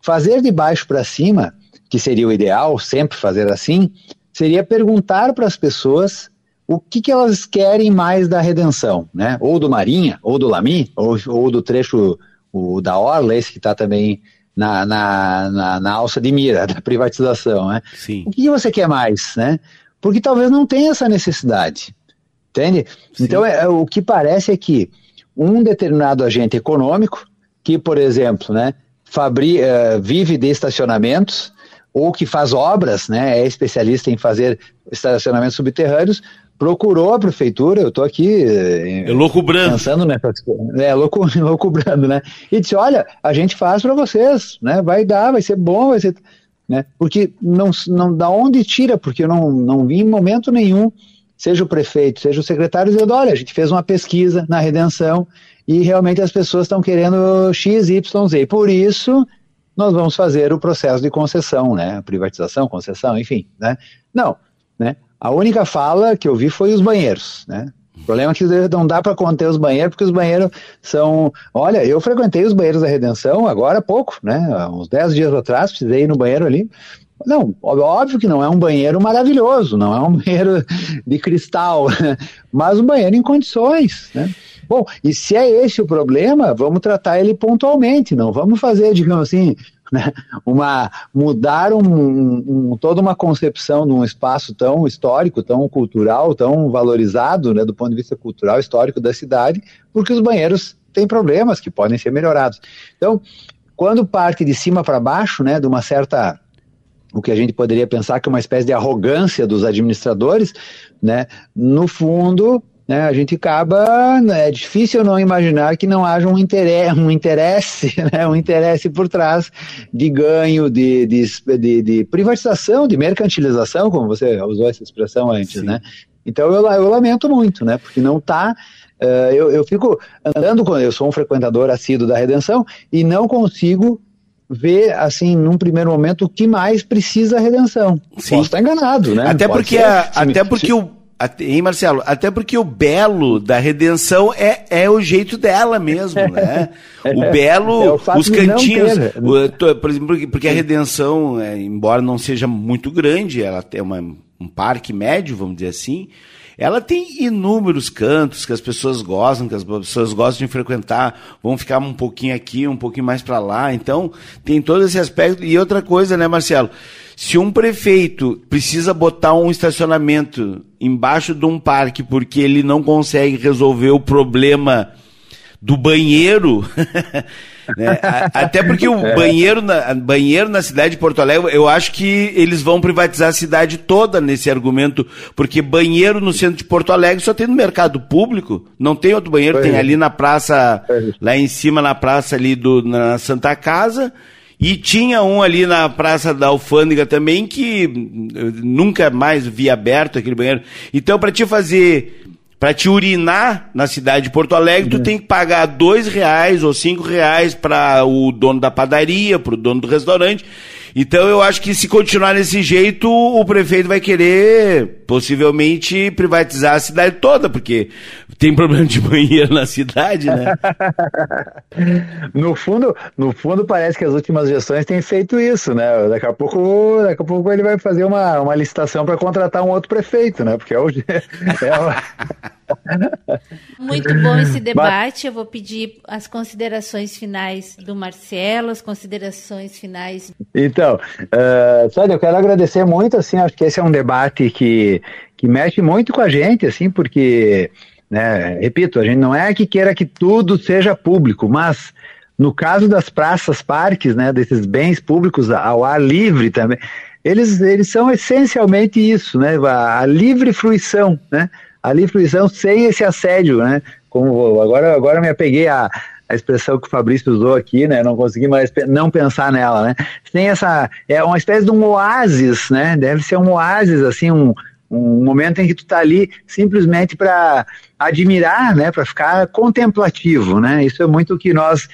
Fazer de baixo para cima, que seria o ideal, sempre fazer assim, seria perguntar para as pessoas o que, que elas querem mais da redenção, né? Ou do Marinha, ou do Lami, ou, ou do trecho o, da Orla, esse que está também na, na, na, na, alça de mira [LAUGHS] da privatização, né? Sim. O que você quer mais, né? Porque talvez não tenha essa necessidade, entende? Sim. Então, é, o que parece é que um determinado agente econômico, que, por exemplo, né, fabri, uh, vive de estacionamentos ou que faz obras, né, é especialista em fazer estacionamentos subterrâneos, procurou a prefeitura, eu estou aqui é loucubrando. pensando nessa é, louco, loucubrando, [LAUGHS] né, e disse, olha, a gente faz para vocês, né, vai dar, vai ser bom, vai ser, né, porque não, não da onde tira, porque eu não, não vi em momento nenhum, seja o prefeito, seja o secretário dizendo, olha, a gente fez uma pesquisa na redenção, e realmente as pessoas estão querendo X, Y, Z. Por isso, nós vamos fazer o processo de concessão, né? Privatização, concessão, enfim, né? Não, né? A única fala que eu vi foi os banheiros, né? O problema é que não dá para conter os banheiros, porque os banheiros são. Olha, eu frequentei os banheiros da Redenção agora há pouco, né? Uns 10 dias atrás, precisei ir no banheiro ali. Não, óbvio que não é um banheiro maravilhoso, não é um [LAUGHS] banheiro de cristal, [LAUGHS] mas um banheiro em condições, né? Bom, e se é esse o problema, vamos tratar ele pontualmente, não vamos fazer, digamos assim, né, uma mudar um, um, toda uma concepção de um espaço tão histórico, tão cultural, tão valorizado, né, do ponto de vista cultural histórico da cidade, porque os banheiros têm problemas que podem ser melhorados. Então, quando parte de cima para baixo, né, de uma certa o que a gente poderia pensar que é uma espécie de arrogância dos administradores, né, no fundo né, a gente acaba, né, é difícil não imaginar que não haja um interesse, um interesse, [LAUGHS] né, um interesse por trás de ganho, de, de, de, de privatização, de mercantilização, como você usou essa expressão antes, Sim. né? Então eu, eu lamento muito, né, porque não está uh, eu, eu fico andando, com, eu sou um frequentador assíduo da Redenção e não consigo ver, assim, num primeiro momento, o que mais precisa a redenção. Sim. Posso estar enganado, né? Até porque, ser, a, até porque o, Hein, Marcelo? Até porque o belo da redenção é, é o jeito dela mesmo, né? [LAUGHS] O belo, é o os cantinhos. O, por exemplo, porque a redenção, é, embora não seja muito grande, ela tem uma, um parque médio, vamos dizer assim, ela tem inúmeros cantos que as pessoas gostam, que as pessoas gostam de frequentar, vão ficar um pouquinho aqui, um pouquinho mais para lá. Então, tem todo esse aspecto. E outra coisa, né, Marcelo? Se um prefeito precisa botar um estacionamento embaixo de um parque porque ele não consegue resolver o problema do banheiro, [LAUGHS] né? até porque o [LAUGHS] é. banheiro, na, banheiro na cidade de Porto Alegre, eu acho que eles vão privatizar a cidade toda nesse argumento, porque banheiro no centro de Porto Alegre só tem no mercado público, não tem outro banheiro, tem é. ali na praça, é. lá em cima na praça ali do, na Santa Casa, e tinha um ali na Praça da Alfândega também que nunca mais vi aberto aquele banheiro. Então, para te fazer, para te urinar na cidade de Porto Alegre, tu uhum. tem que pagar dois reais ou cinco reais para o dono da padaria, para o dono do restaurante. Então eu acho que se continuar desse jeito, o prefeito vai querer possivelmente privatizar a cidade toda, porque tem problema de banheiro na cidade, né? [LAUGHS] no fundo, no fundo parece que as últimas gestões têm feito isso, né? Daqui a pouco, daqui a pouco ele vai fazer uma, uma licitação para contratar um outro prefeito, né? Porque é o, [LAUGHS] é o... Muito bom esse debate. Eu vou pedir as considerações finais do Marcelo, as considerações finais. Então, uh, Sônia, eu quero agradecer muito, assim, acho que esse é um debate que, que mexe muito com a gente, assim, porque, né, repito, a gente não é que queira que tudo seja público, mas no caso das praças, parques, né, desses bens públicos ao ar livre também, eles, eles são essencialmente isso, né, a, a livre fruição, né, a livre fruição sem esse assédio, né? Como agora, agora me apeguei a, a expressão que o Fabrício usou aqui, né? Não consegui mais não pensar nela, né? Tem essa é uma espécie de um oásis, né? Deve ser um oásis assim, um, um momento em que tu tá ali simplesmente para admirar, né? Para ficar contemplativo, né? Isso é muito o que nós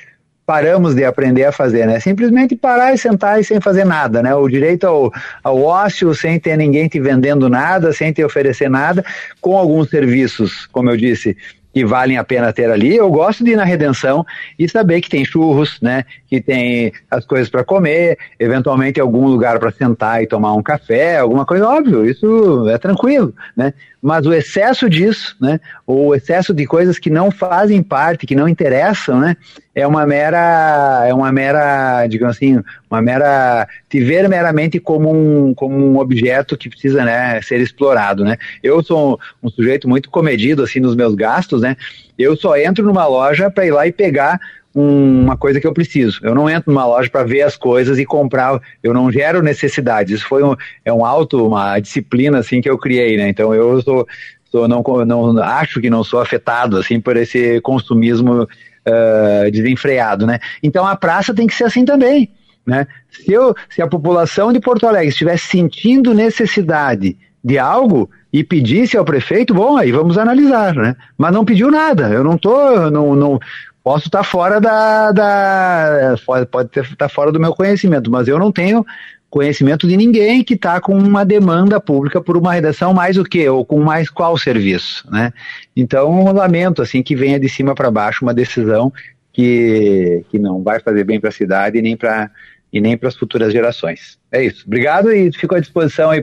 paramos de aprender a fazer, né? Simplesmente parar e sentar e sem fazer nada, né? O direito ao, ao ócio, sem ter ninguém te vendendo nada, sem te oferecer nada, com alguns serviços, como eu disse, que valem a pena ter ali. Eu gosto de ir na Redenção e saber que tem churros, né? Que tem as coisas para comer, eventualmente algum lugar para sentar e tomar um café, alguma coisa óbvio. Isso é tranquilo, né? Mas o excesso disso, né? O excesso de coisas que não fazem parte, que não interessam, né? É uma mera, é uma mera, digamos assim, uma mera te ver meramente como um, como um objeto que precisa, né, ser explorado, né? Eu sou um, sujeito muito comedido assim nos meus gastos, né? Eu só entro numa loja para ir lá e pegar uma coisa que eu preciso. Eu não entro numa loja para ver as coisas e comprar. Eu não gero necessidades. Isso foi um, é um alto, uma disciplina assim que eu criei, né? Então eu sou, sou não, não acho que não sou afetado assim por esse consumismo uh, desenfreado, né? Então a praça tem que ser assim também, né? Se, eu, se a população de Porto Alegre estiver sentindo necessidade de algo e pedisse ao prefeito, bom, aí vamos analisar, né? Mas não pediu nada. Eu não tô, não, não posso estar fora da, da pode estar tá fora do meu conhecimento, mas eu não tenho conhecimento de ninguém que está com uma demanda pública por uma redação mais o que ou com mais qual serviço, né? Então lamento assim que venha de cima para baixo uma decisão que, que não vai fazer bem para a cidade e nem para e nem para as futuras gerações. É isso. Obrigado e fico à disposição aí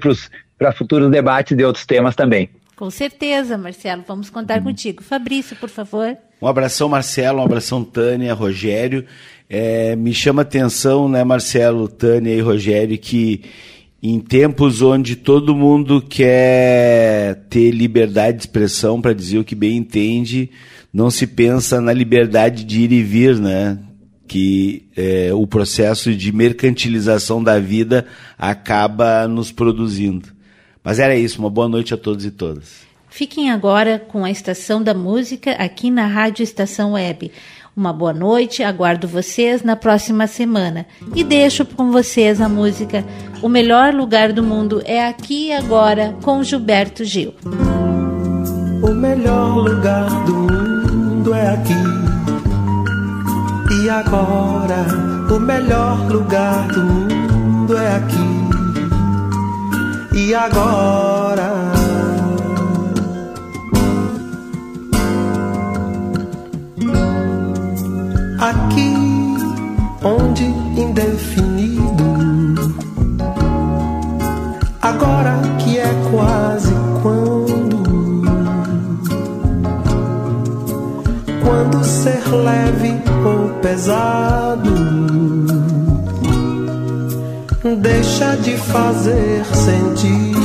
para futuros debates de outros temas também. Com certeza, Marcelo. Vamos contar hum. contigo. Fabrício, por favor. Um abração, Marcelo. Um abração, Tânia, Rogério. É, me chama atenção, né, Marcelo, Tânia e Rogério, que em tempos onde todo mundo quer ter liberdade de expressão para dizer o que bem entende, não se pensa na liberdade de ir e vir, né? Que é, o processo de mercantilização da vida acaba nos produzindo. Mas era isso, uma boa noite a todos e todas. Fiquem agora com a Estação da Música aqui na Rádio Estação Web. Uma boa noite, aguardo vocês na próxima semana. E deixo com vocês a música O Melhor Lugar do Mundo é Aqui e Agora, com Gilberto Gil. O melhor lugar do mundo é aqui e agora. O melhor lugar do mundo é aqui e agora. aqui, onde indefinido. Agora que é quase quando, quando ser leve ou pesado deixa de fazer sentido.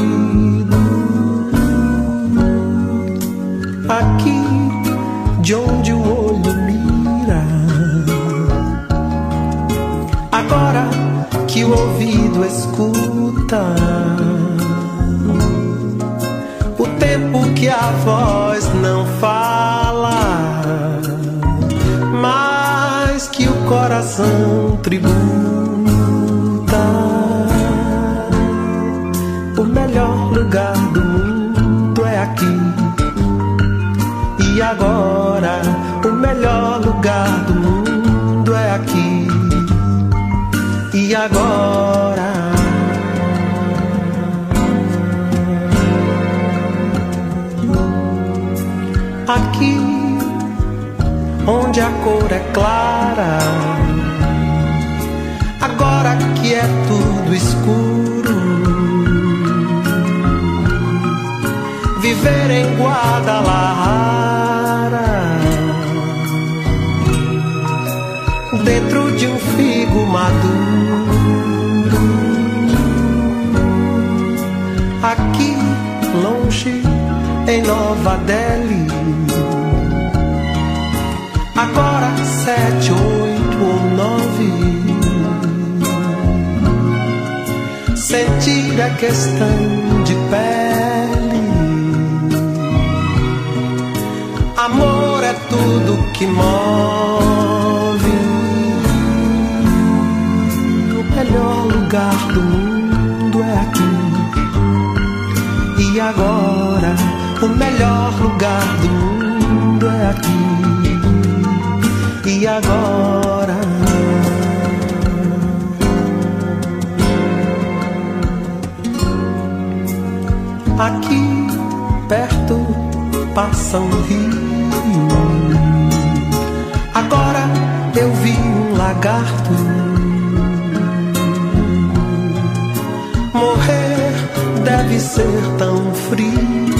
Aqui, de onde o agora que o ouvido escuta. O tempo que a voz não fala, mas que o coração tributa. O melhor lugar do mundo é aqui. E agora, o melhor lugar onde a cor é clara, agora que é tudo escuro. Viver em Guadalajara, dentro de um figo maduro. Aqui, longe, em Nova Delhi. É questão de pele. Amor é tudo que move. O melhor lugar do mundo é aqui. E agora, o melhor lugar do mundo é aqui. E agora. Aqui perto passa um rio. Agora eu vi um lagarto morrer deve ser tão frio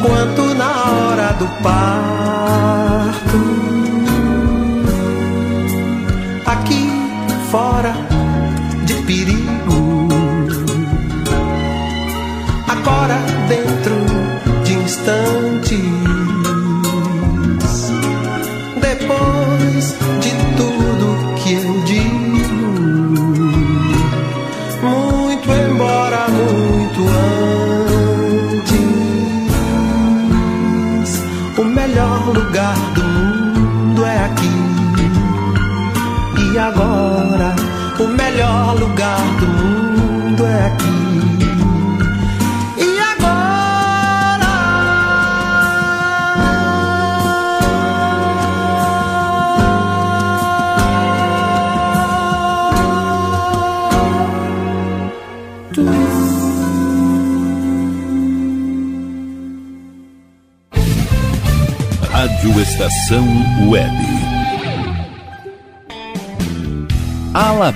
quanto na hora do parto. Aqui fora de perigo,